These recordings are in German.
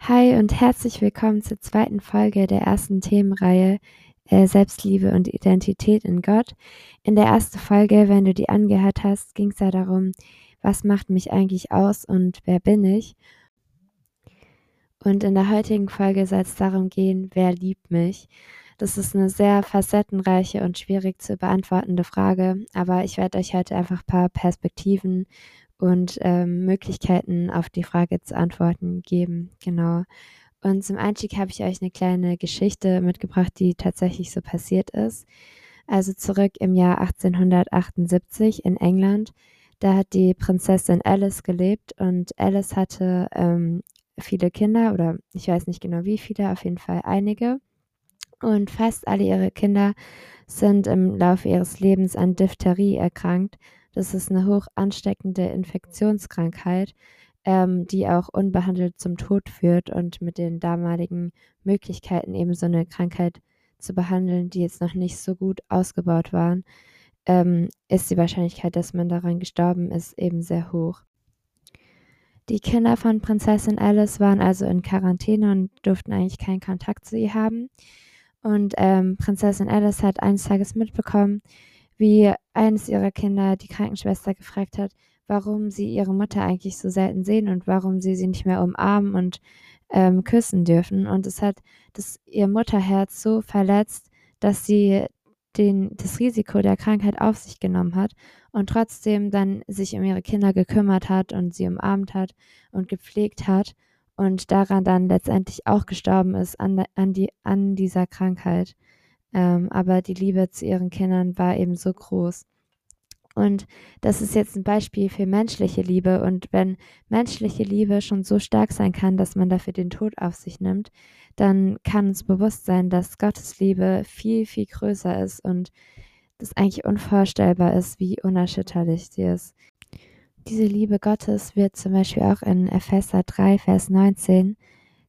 Hi und herzlich willkommen zur zweiten Folge der ersten Themenreihe äh, Selbstliebe und Identität in Gott. In der ersten Folge, wenn du die angehört hast, ging es ja darum, was macht mich eigentlich aus und wer bin ich? Und in der heutigen Folge soll es darum gehen, wer liebt mich? Das ist eine sehr facettenreiche und schwierig zu beantwortende Frage, aber ich werde euch heute einfach ein paar Perspektiven und ähm, Möglichkeiten auf die Frage zu antworten geben. Genau. Und zum Einstieg habe ich euch eine kleine Geschichte mitgebracht, die tatsächlich so passiert ist. Also zurück im Jahr 1878 in England. Da hat die Prinzessin Alice gelebt und Alice hatte ähm, viele Kinder oder ich weiß nicht genau wie viele, auf jeden Fall einige. Und fast alle ihre Kinder sind im Laufe ihres Lebens an Diphtherie erkrankt. Das ist eine hoch ansteckende Infektionskrankheit, ähm, die auch unbehandelt zum Tod führt und mit den damaligen Möglichkeiten eben so eine Krankheit zu behandeln, die jetzt noch nicht so gut ausgebaut waren, ähm, ist die Wahrscheinlichkeit, dass man daran gestorben ist, eben sehr hoch. Die Kinder von Prinzessin Alice waren also in Quarantäne und durften eigentlich keinen Kontakt zu ihr haben. Und ähm, Prinzessin Alice hat eines Tages mitbekommen, wie eines ihrer Kinder die Krankenschwester gefragt hat, warum sie ihre Mutter eigentlich so selten sehen und warum sie sie nicht mehr umarmen und ähm, küssen dürfen. Und es hat das, ihr Mutterherz so verletzt, dass sie den, das Risiko der Krankheit auf sich genommen hat und trotzdem dann sich um ihre Kinder gekümmert hat und sie umarmt hat und gepflegt hat und daran dann letztendlich auch gestorben ist an, an, die, an dieser Krankheit. Ähm, aber die Liebe zu ihren Kindern war eben so groß. Und das ist jetzt ein Beispiel für menschliche Liebe. Und wenn menschliche Liebe schon so stark sein kann, dass man dafür den Tod auf sich nimmt, dann kann uns bewusst sein, dass Gottes Liebe viel, viel größer ist und das eigentlich unvorstellbar ist, wie unerschütterlich sie ist. Diese Liebe Gottes wird zum Beispiel auch in Epheser 3, Vers 19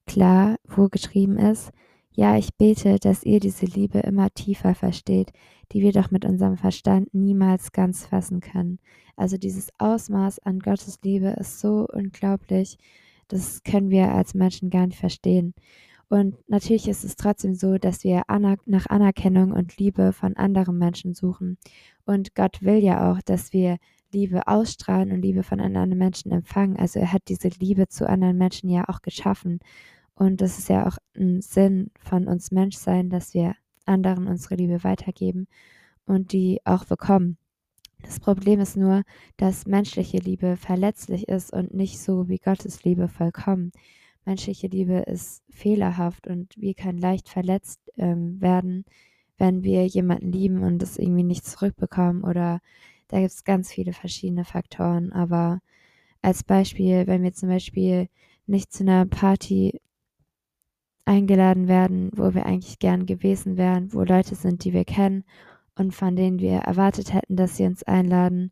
klar, wo geschrieben ist, ja, ich bete, dass ihr diese Liebe immer tiefer versteht, die wir doch mit unserem Verstand niemals ganz fassen können. Also dieses Ausmaß an Gottes Liebe ist so unglaublich, das können wir als Menschen gar nicht verstehen. Und natürlich ist es trotzdem so, dass wir nach Anerkennung und Liebe von anderen Menschen suchen. Und Gott will ja auch, dass wir Liebe ausstrahlen und Liebe von anderen Menschen empfangen. Also er hat diese Liebe zu anderen Menschen ja auch geschaffen. Und das ist ja auch ein Sinn von uns Menschsein, dass wir anderen unsere Liebe weitergeben und die auch bekommen. Das Problem ist nur, dass menschliche Liebe verletzlich ist und nicht so wie Gottes Liebe vollkommen. Menschliche Liebe ist fehlerhaft und wir können leicht verletzt ähm, werden, wenn wir jemanden lieben und das irgendwie nicht zurückbekommen oder da gibt es ganz viele verschiedene Faktoren. Aber als Beispiel, wenn wir zum Beispiel nicht zu einer Party eingeladen werden, wo wir eigentlich gern gewesen wären, wo Leute sind, die wir kennen und von denen wir erwartet hätten, dass sie uns einladen.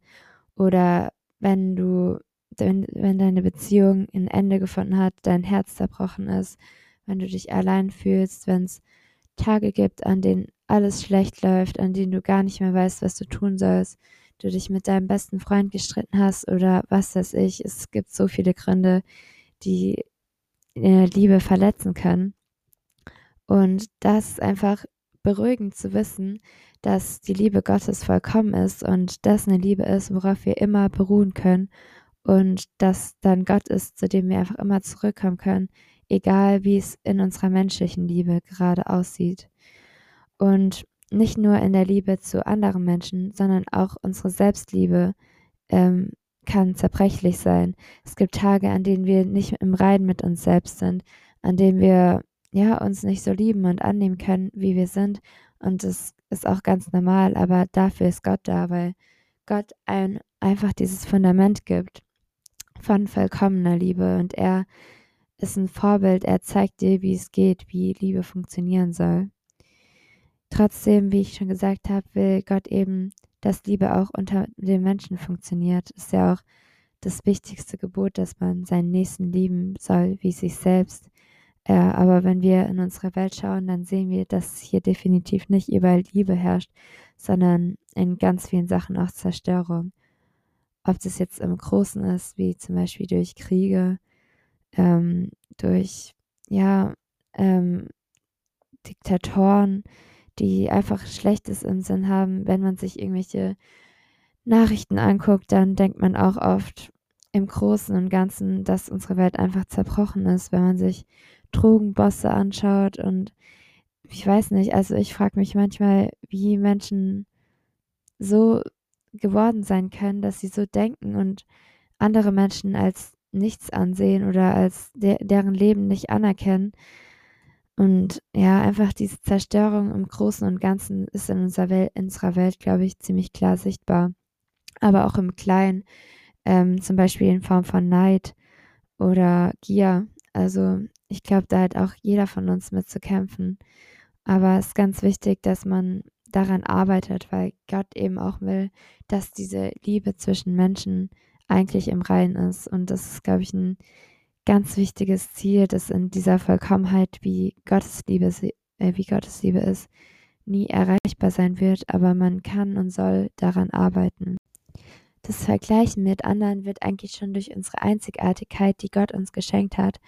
Oder wenn du, wenn, wenn deine Beziehung ein Ende gefunden hat, dein Herz zerbrochen ist, wenn du dich allein fühlst, wenn es Tage gibt, an denen alles schlecht läuft, an denen du gar nicht mehr weißt, was du tun sollst, du dich mit deinem besten Freund gestritten hast oder was weiß ich. Es gibt so viele Gründe, die Liebe verletzen können. Und das ist einfach beruhigend zu wissen, dass die Liebe Gottes vollkommen ist und das eine Liebe ist, worauf wir immer beruhen können und dass dann Gott ist, zu dem wir einfach immer zurückkommen können, egal wie es in unserer menschlichen Liebe gerade aussieht. Und nicht nur in der Liebe zu anderen Menschen, sondern auch unsere Selbstliebe ähm, kann zerbrechlich sein. Es gibt Tage, an denen wir nicht im Reinen mit uns selbst sind, an denen wir ja, uns nicht so lieben und annehmen können, wie wir sind. Und das ist auch ganz normal, aber dafür ist Gott da, weil Gott ein, einfach dieses Fundament gibt von vollkommener Liebe und er ist ein Vorbild, er zeigt dir, wie es geht, wie Liebe funktionieren soll. Trotzdem, wie ich schon gesagt habe, will Gott eben, dass Liebe auch unter den Menschen funktioniert. Ist ja auch das wichtigste Gebot, dass man seinen Nächsten lieben soll, wie sich selbst. Ja, aber wenn wir in unsere Welt schauen, dann sehen wir, dass hier definitiv nicht überall Liebe herrscht, sondern in ganz vielen Sachen auch Zerstörung. ob das jetzt im Großen ist, wie zum Beispiel durch Kriege, ähm, durch ja, ähm, Diktatoren, die einfach Schlechtes im Sinn haben. Wenn man sich irgendwelche Nachrichten anguckt, dann denkt man auch oft im Großen und Ganzen, dass unsere Welt einfach zerbrochen ist, wenn man sich Drogenbosse anschaut und ich weiß nicht, also ich frage mich manchmal, wie Menschen so geworden sein können, dass sie so denken und andere Menschen als nichts ansehen oder als de deren Leben nicht anerkennen. Und ja, einfach diese Zerstörung im Großen und Ganzen ist in unserer Welt, unserer Welt, glaube ich, ziemlich klar sichtbar. Aber auch im Kleinen, ähm, zum Beispiel in Form von Neid oder Gier. Also ich glaube, da hat auch jeder von uns mit zu kämpfen. Aber es ist ganz wichtig, dass man daran arbeitet, weil Gott eben auch will, dass diese Liebe zwischen Menschen eigentlich im Reinen ist. Und das ist, glaube ich, ein ganz wichtiges Ziel, das in dieser Vollkommenheit, wie Gottes Liebe, äh, wie Gottes Liebe ist, nie erreichbar sein wird, aber man kann und soll daran arbeiten. Das Vergleichen mit anderen wird eigentlich schon durch unsere Einzigartigkeit, die Gott uns geschenkt hat,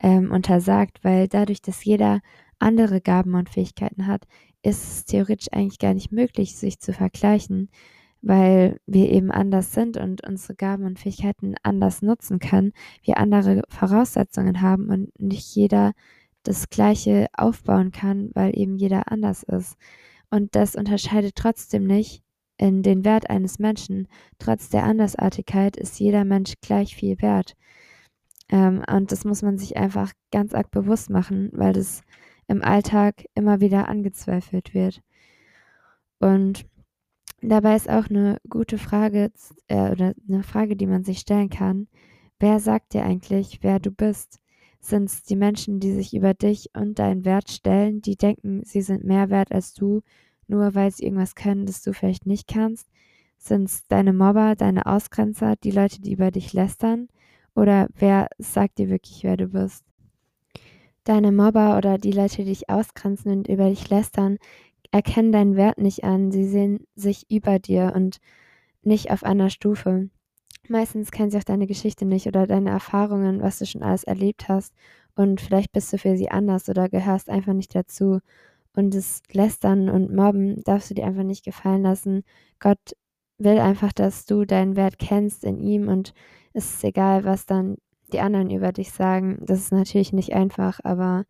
ähm, untersagt, weil dadurch, dass jeder andere Gaben und Fähigkeiten hat, ist es theoretisch eigentlich gar nicht möglich, sich zu vergleichen, weil wir eben anders sind und unsere Gaben und Fähigkeiten anders nutzen können, wir andere Voraussetzungen haben und nicht jeder das Gleiche aufbauen kann, weil eben jeder anders ist. Und das unterscheidet trotzdem nicht in den Wert eines Menschen. Trotz der Andersartigkeit ist jeder Mensch gleich viel wert. Ähm, und das muss man sich einfach ganz arg bewusst machen, weil das im Alltag immer wieder angezweifelt wird. Und dabei ist auch eine gute Frage äh, oder eine Frage, die man sich stellen kann. Wer sagt dir eigentlich, wer du bist? Sind es die Menschen, die sich über dich und deinen Wert stellen, die denken, sie sind mehr wert als du, nur weil sie irgendwas können, das du vielleicht nicht kannst? Sind es deine Mobber, deine Ausgrenzer, die Leute, die über dich lästern? Oder wer sagt dir wirklich, wer du bist? Deine Mobber oder die Leute, die dich ausgrenzen und über dich lästern, erkennen deinen Wert nicht an. Sie sehen sich über dir und nicht auf einer Stufe. Meistens kennen sie auch deine Geschichte nicht oder deine Erfahrungen, was du schon alles erlebt hast. Und vielleicht bist du für sie anders oder gehörst einfach nicht dazu. Und das Lästern und Mobben darfst du dir einfach nicht gefallen lassen. Gott will einfach, dass du deinen Wert kennst in ihm und es ist egal, was dann die anderen über dich sagen. Das ist natürlich nicht einfach, aber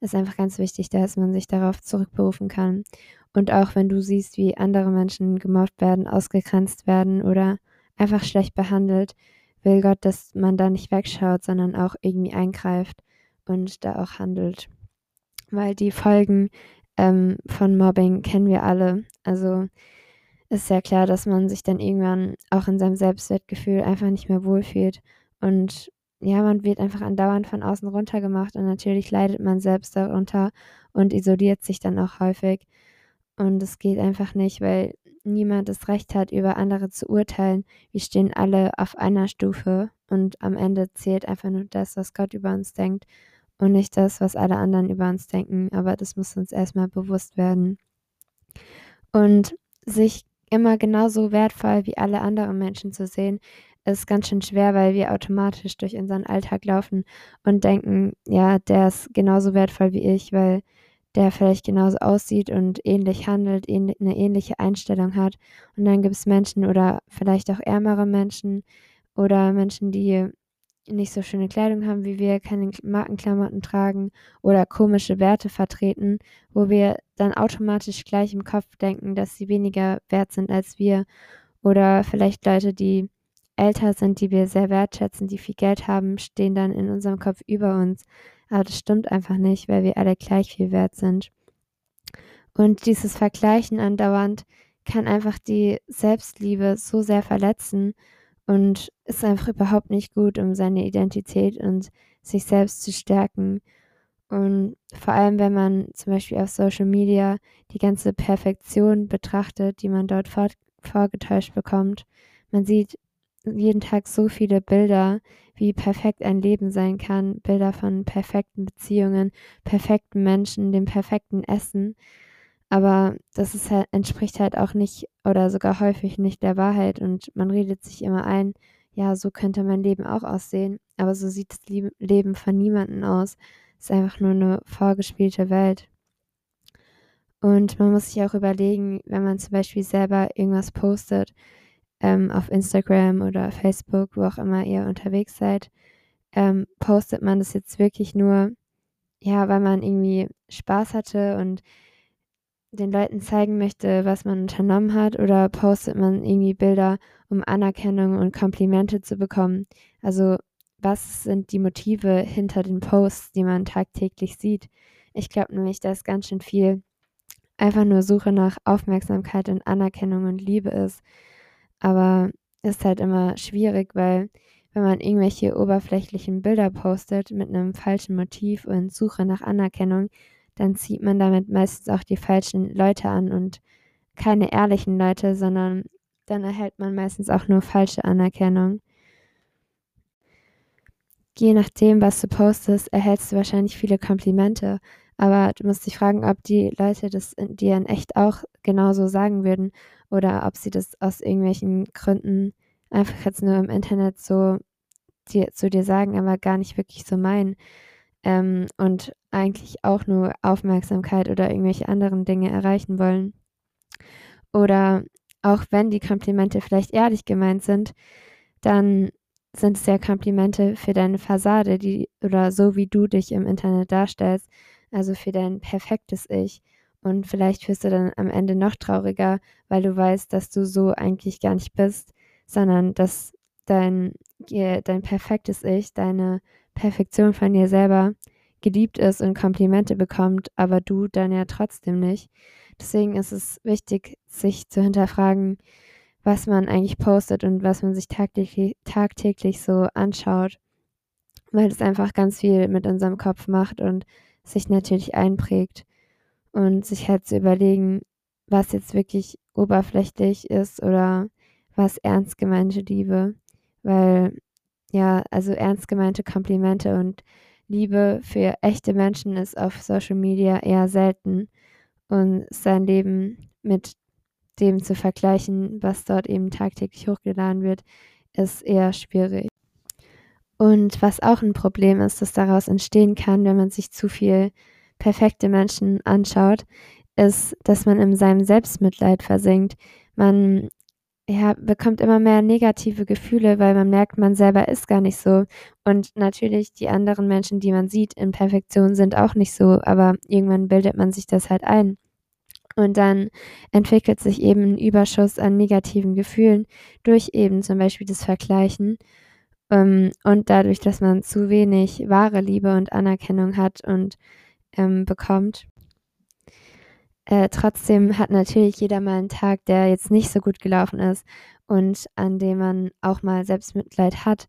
es ist einfach ganz wichtig, dass man sich darauf zurückberufen kann. Und auch wenn du siehst, wie andere Menschen gemobbt werden, ausgegrenzt werden oder einfach schlecht behandelt, will Gott, dass man da nicht wegschaut, sondern auch irgendwie eingreift und da auch handelt. Weil die Folgen ähm, von Mobbing kennen wir alle. Also ist ja klar, dass man sich dann irgendwann auch in seinem Selbstwertgefühl einfach nicht mehr wohlfühlt. Und ja, man wird einfach andauernd von außen runtergemacht und natürlich leidet man selbst darunter und isoliert sich dann auch häufig. Und es geht einfach nicht, weil niemand das Recht hat, über andere zu urteilen. Wir stehen alle auf einer Stufe und am Ende zählt einfach nur das, was Gott über uns denkt und nicht das, was alle anderen über uns denken. Aber das muss uns erstmal bewusst werden. Und sich immer genauso wertvoll wie alle anderen Menschen zu sehen, ist ganz schön schwer, weil wir automatisch durch unseren Alltag laufen und denken, ja, der ist genauso wertvoll wie ich, weil der vielleicht genauso aussieht und ähnlich handelt, eine ähnliche Einstellung hat. Und dann gibt es Menschen oder vielleicht auch ärmere Menschen oder Menschen, die nicht so schöne Kleidung haben wie wir, keine Markenklamotten tragen oder komische Werte vertreten, wo wir dann automatisch gleich im Kopf denken, dass sie weniger wert sind als wir. Oder vielleicht Leute, die älter sind, die wir sehr wertschätzen, die viel Geld haben, stehen dann in unserem Kopf über uns. Aber das stimmt einfach nicht, weil wir alle gleich viel wert sind. Und dieses Vergleichen andauernd kann einfach die Selbstliebe so sehr verletzen und ist einfach überhaupt nicht gut, um seine Identität und sich selbst zu stärken. Und vor allem, wenn man zum Beispiel auf Social Media die ganze Perfektion betrachtet, die man dort vorgetäuscht bekommt. Man sieht jeden Tag so viele Bilder, wie perfekt ein Leben sein kann. Bilder von perfekten Beziehungen, perfekten Menschen, dem perfekten Essen. Aber das ist halt entspricht halt auch nicht oder sogar häufig nicht der Wahrheit und man redet sich immer ein: „Ja, so könnte mein Leben auch aussehen“, aber so sieht das Leben von niemandem aus. Ist einfach nur 'ne vorgespielte Welt. Und man muss sich auch überlegen, wenn man zum Beispiel selber irgendwas postet, ähm, auf Instagram oder Facebook, wo auch immer ihr unterwegs seid, ähm, postet man das jetzt wirklich nur, ja, weil man irgendwie Spaß hatte und den Leuten zeigen möchte, was man unternommen hat, oder postet man irgendwie Bilder, um Anerkennung und Komplimente zu bekommen? Also, was sind die Motive hinter den Posts, die man tagtäglich sieht? Ich glaube nämlich, da ist ganz schön viel einfach nur Suche nach Aufmerksamkeit und Anerkennung und Liebe ist. Aber ist halt immer schwierig, weil wenn man irgendwelche oberflächlichen Bilder postet mit 'nem falschen Motiv und Suche nach Anerkennung, dann zieht man damit meistens auch die falschen Leute an und keine ehrlichen Leute, sondern dann erhält man meistens auch nur falsche Anerkennung. Je nachdem, was du postest, erhältst du wahrscheinlich viele Komplimente, aber du musst dich fragen, ob die Leute das dir in echt auch genauso sagen würden oder ob sie das aus irgendwelchen Gründen einfach jetzt nur im Internet so dir zu dir sagen, aber gar nicht wirklich so meinen, ähm, und eigentlich auch nur Aufmerksamkeit oder irgendwelche anderen Dinge erreichen wollen. Oder auch wenn die Komplimente vielleicht ehrlich gemeint sind, dann sind es ja Komplimente für deine Fassade, die oder so wie du dich im Internet darstellst, also für dein perfektes Ich. Und vielleicht wirst du dann am Ende noch trauriger, weil du weißt, dass du so eigentlich gar nicht bist, sondern dass dein dein perfektes Ich, deine Perfektion von dir selber geliebt ist und Komplimente bekommt, aber du dann ja trotzdem nicht. Deswegen ist es wichtig, sich zu hinterfragen, was man eigentlich postet und was man sich tagtäglich tagtäglich so anschaut, weil das einfach ganz viel mit unserem Kopf macht und sich natürlich einprägt. Und sich halt zu überlegen, was jetzt wirklich oberflächlich ist oder was ernst gemeinte Liebe. Weil, ja, also ernst gemeinte Komplimente und Liebe für echte Menschen ist auf Social Media eher selten und sein Leben mit dem zu vergleichen, was dort eben tagtäglich hochgeladen wird, ist eher schwierig. Und was auch 'n Problem ist, das daraus entstehen kann, wenn man sich zu viel perfekte Menschen anschaut, ist, dass man in seinem Selbstmitleid versinkt. Man, ja, bekommt immer mehr negative Gefühle, weil man merkt, man selber ist gar nicht so. Und natürlich die anderen Menschen, die man sieht in Perfektion, sind auch nicht so, aber irgendwann bildet man sich das halt ein. Und dann entwickelt sich eben 'n Überschuss an negativen Gefühlen durch eben zum Beispiel das Vergleichen, ähm, und dadurch, dass man zu wenig wahre Liebe und Anerkennung hat und, ähm, bekommt. Äh, trotzdem hat natürlich jeder mal 'n Tag, der jetzt nicht so gut gelaufen ist und an dem man auch mal Selbstmitleid hat.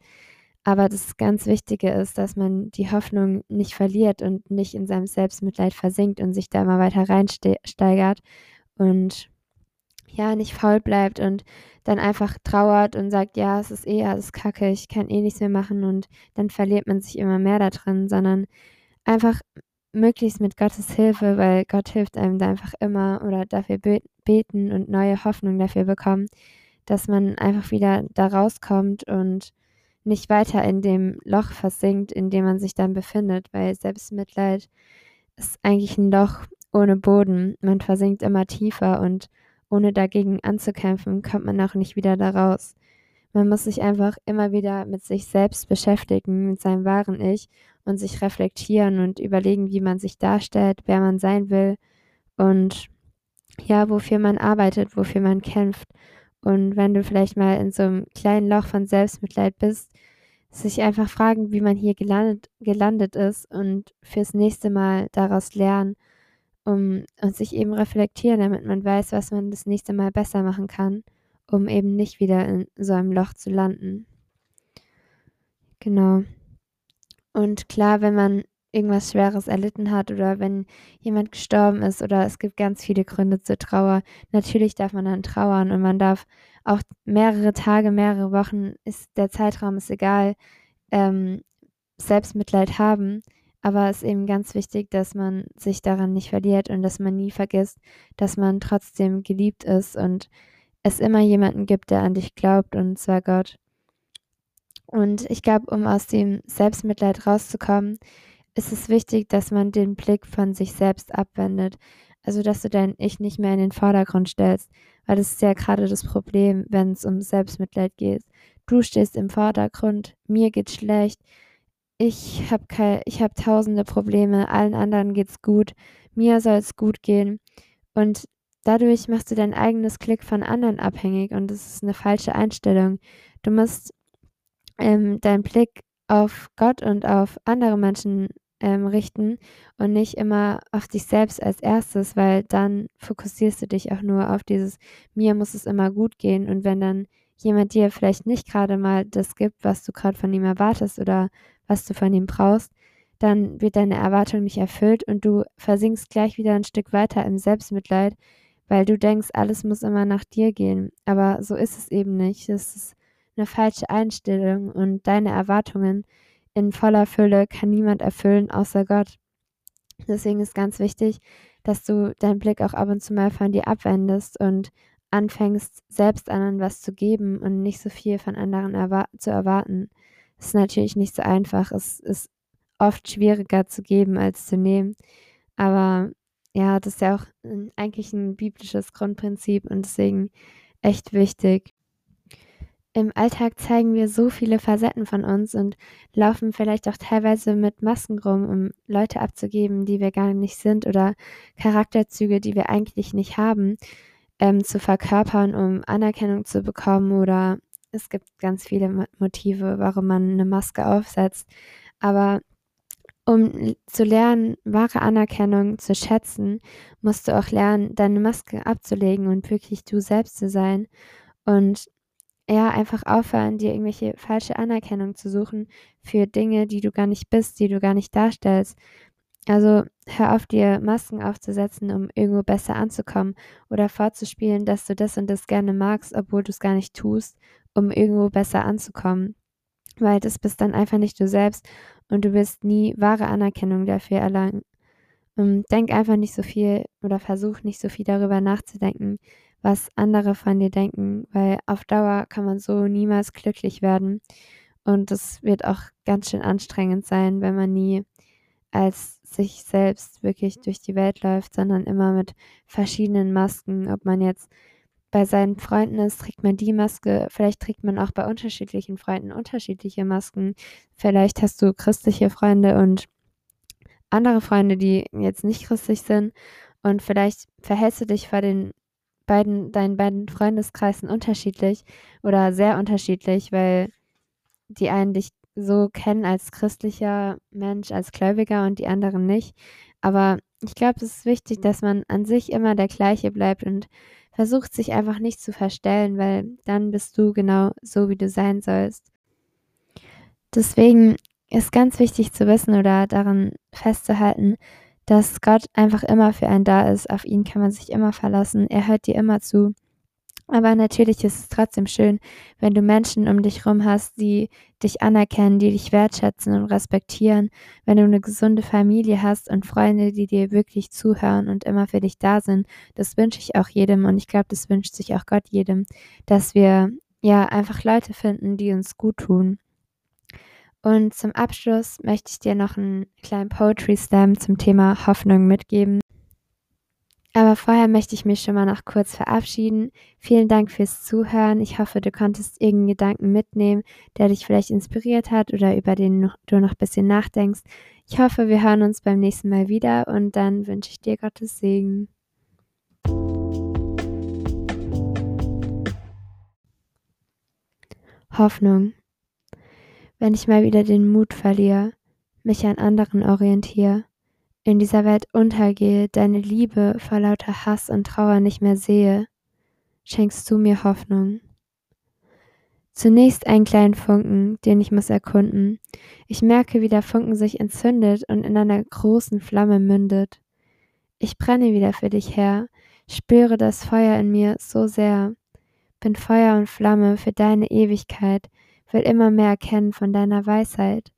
Aber das ganz Wichtige ist, dass man die Hoffnung nicht verliert und nicht in seinem Selbstmitleid versinkt und sich da immer weiter reinste steigert und, ja, nicht faul bleibt und dann einfach trauert und sagt: „Ja, es ist eh alles Kacke, ich kann eh nichts mehr machen“, und dann verliert man sich immer mehr da drin, sondern einfach möglichst mit Gottes Hilfe, weil Gott hilft einem da einfach immer oder dafür be beten und neue Hoffnung dafür bekommen, dass man einfach wieder da rauskommt und nicht weiter in dem Loch versinkt, in dem man sich dann befindet, weil Selbstmitleid ist eigentlich 'n Loch ohne Boden. Man versinkt immer tiefer und ohne dagegen anzukämpfen, kommt man auch nicht wieder da raus. Man muss sich einfach immer wieder mit sich selbst beschäftigen, mit seinem wahren Ich und sich reflektieren und überlegen, wie man sich darstellt, wer man sein will und, ja, wofür man arbeitet, wofür man kämpft. Und wenn du vielleicht mal in so 'nem kleinen Loch von Selbstmitleid bist, sich einfach fragen, wie man hier gelandet gelandet ist und fürs nächste Mal daraus lernen, um und sich eben reflektieren, damit man weiß, was man das nächste Mal besser machen kann, um eben nicht wieder in so einem Loch zu landen. Genau. Und klar, wenn man irgendwas Schweres erlitten hat oder wenn jemand gestorben ist oder es gibt ganz viele Gründe zur Trauer, natürlich darf man dann trauern und man darf auch mehrere Tage, mehrere Wochen ist der Zeitraum ist egal, ähm, Selbstmitleid haben, Aber es ist eben ganz wichtig, dass man sich daran nicht verliert und dass man nie vergisst, dass man trotzdem geliebt ist und es immer jemanden gibt, der an dich glaubt, und zwar Gott. Und ich glaube, um aus dem Selbstmitleid rauszukommen, ist es wichtig, dass man den Blick von sich selbst abwendet. Also, dass du dein Ich nicht mehr in den Vordergrund stellst, weil das ist ja gerade das Problem, wenn es um Selbstmitleid geht. Du stehst im Vordergrund, mir geht's schlecht, ich habe hab tausende Probleme, allen anderen geht's gut, mir soll es gut gehen. Und dadurch machst du dein eigenes Glück von anderen abhängig und das ist eine falsche Einstellung. Du musst ähm, deinen Blick auf Gott und auf andere Menschen ähm, richten und nicht immer auf dich selbst als erstes, weil dann fokussierst du dich auch nur auf dieses, mir muss es immer gut gehen. Und wenn dann jemand dir vielleicht nicht gerade mal das gibt, was du gerade von ihm erwartest oder was du von ihm brauchst, dann wird deine Erwartung nicht erfüllt und du versinkst gleich wieder ein Stück weiter im Selbstmitleid, weil du denkst, alles muss immer nach dir gehen. Aber so ist es eben nicht. Es ist eine falsche Einstellung und deine Erwartungen in voller Fülle kann niemand erfüllen außer Gott. Deswegen ist ganz wichtig, dass du deinen Blick auch ab und zu mal von dir abwendest und anfängst, selbst anderen was zu geben und nicht so viel von anderen erwa zu erwarten. Das ist natürlich nicht so einfach. Es ist oft schwieriger zu geben als zu nehmen. Aber ja, das ist ja auch eigentlich ein biblisches Grundprinzip und deswegen echt wichtig. Im Alltag zeigen wir so viele Facetten von uns und laufen vielleicht auch teilweise mit Masken rum, um Leute abzugeben, die wir gar nicht sind oder Charakterzüge, die wir eigentlich nicht haben, ähm, zu verkörpern, um Anerkennung zu bekommen oder es gibt ganz viele Motive, warum man eine Maske aufsetzt. Aber um zu lernen, wahre Anerkennung zu schätzen, musst du auch lernen, deine Maske abzulegen und wirklich du selbst zu sein. Und ja, einfach aufhören, dir irgendwelche falsche Anerkennung zu suchen für Dinge, die du gar nicht bist, die du gar nicht darstellst. Also hör auf, dir Masken aufzusetzen, um irgendwo besser anzukommen oder vorzuspielen, dass du das und das gerne magst, obwohl du es gar nicht tust, um irgendwo besser anzukommen. Weil das bist dann einfach nicht du selbst und du wirst nie wahre Anerkennung dafür erlangen. Ähm, denk einfach nicht so viel oder versuch nicht so viel darüber nachzudenken, was andere von dir denken, weil auf Dauer kann man so niemals glücklich werden. Und es wird auch ganz schön anstrengend sein, wenn man nie als sich selbst wirklich durch die Welt läuft, sondern immer mit verschiedenen Masken. Ob man jetzt bei seinen Freunden ist, trägt man die Maske, vielleicht trägt man auch bei unterschiedlichen Freunden unterschiedliche Masken. Vielleicht hast du christliche Freunde und andere Freunde, die jetzt nicht christlich sind. Und vielleicht verhältst du dich vor den beiden, deinen beiden Freundeskreisen unterschiedlich oder sehr unterschiedlich, weil die einen dich so kennen als christlicher Mensch, als Gläubiger und die anderen nicht. Aber ich glaube, es ist wichtig, dass man an sich immer der gleiche bleibt und versucht sich einfach nicht zu verstellen, weil dann bist du genau so, wie du sein sollst. Deswegen ist ganz wichtig zu wissen oder daran festzuhalten, dass Gott einfach immer für einen da ist. Auf ihn kann man sich immer verlassen. Er hört dir immer zu. Aber natürlich ist es trotzdem schön, wenn du Menschen um dich herum hast, die dich anerkennen, die dich wertschätzen und respektieren, wenn du eine gesunde Familie hast und Freunde, die dir wirklich zuhören und immer für dich da sind. Das wünsche ich auch jedem und ich glaube, das wünscht sich auch Gott jedem, dass wir ja einfach Leute finden, die uns gut tun. Und zum Abschluss möchte ich dir noch einen kleinen Poetry Slam zum Thema Hoffnung mitgeben. Aber vorher möchte ich mich schon mal noch kurz verabschieden. Vielen Dank fürs Zuhören. Ich hoffe, du konntest irgendeinen Gedanken mitnehmen, der dich vielleicht inspiriert hat oder über den du noch ein bisschen nachdenkst. Ich hoffe, wir hören uns beim nächsten Mal wieder und dann wünsche ich dir Gottes Segen. Hoffnung wenn ich mal wieder den Mut verliere, mich an anderen orientiere, in dieser Welt untergehe, deine Liebe vor lauter Hass und Trauer nicht mehr sehe, schenkst du mir Hoffnung. Zunächst einen kleinen Funken, den ich muss erkunden. Ich merke, wie der Funken sich entzündet und in einer großen Flamme mündet. Ich brenne wieder für dich her, spüre das Feuer in mir so sehr, bin Feuer und Flamme für deine Ewigkeit, will immer mehr erkennen von deiner Weisheit.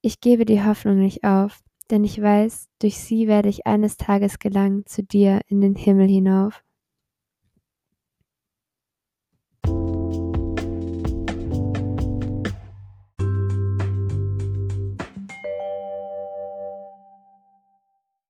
Ich gebe die Hoffnung nicht auf. Denn ich weiß, durch sie werde ich eines Tages gelangen zu dir in den Himmel hinauf.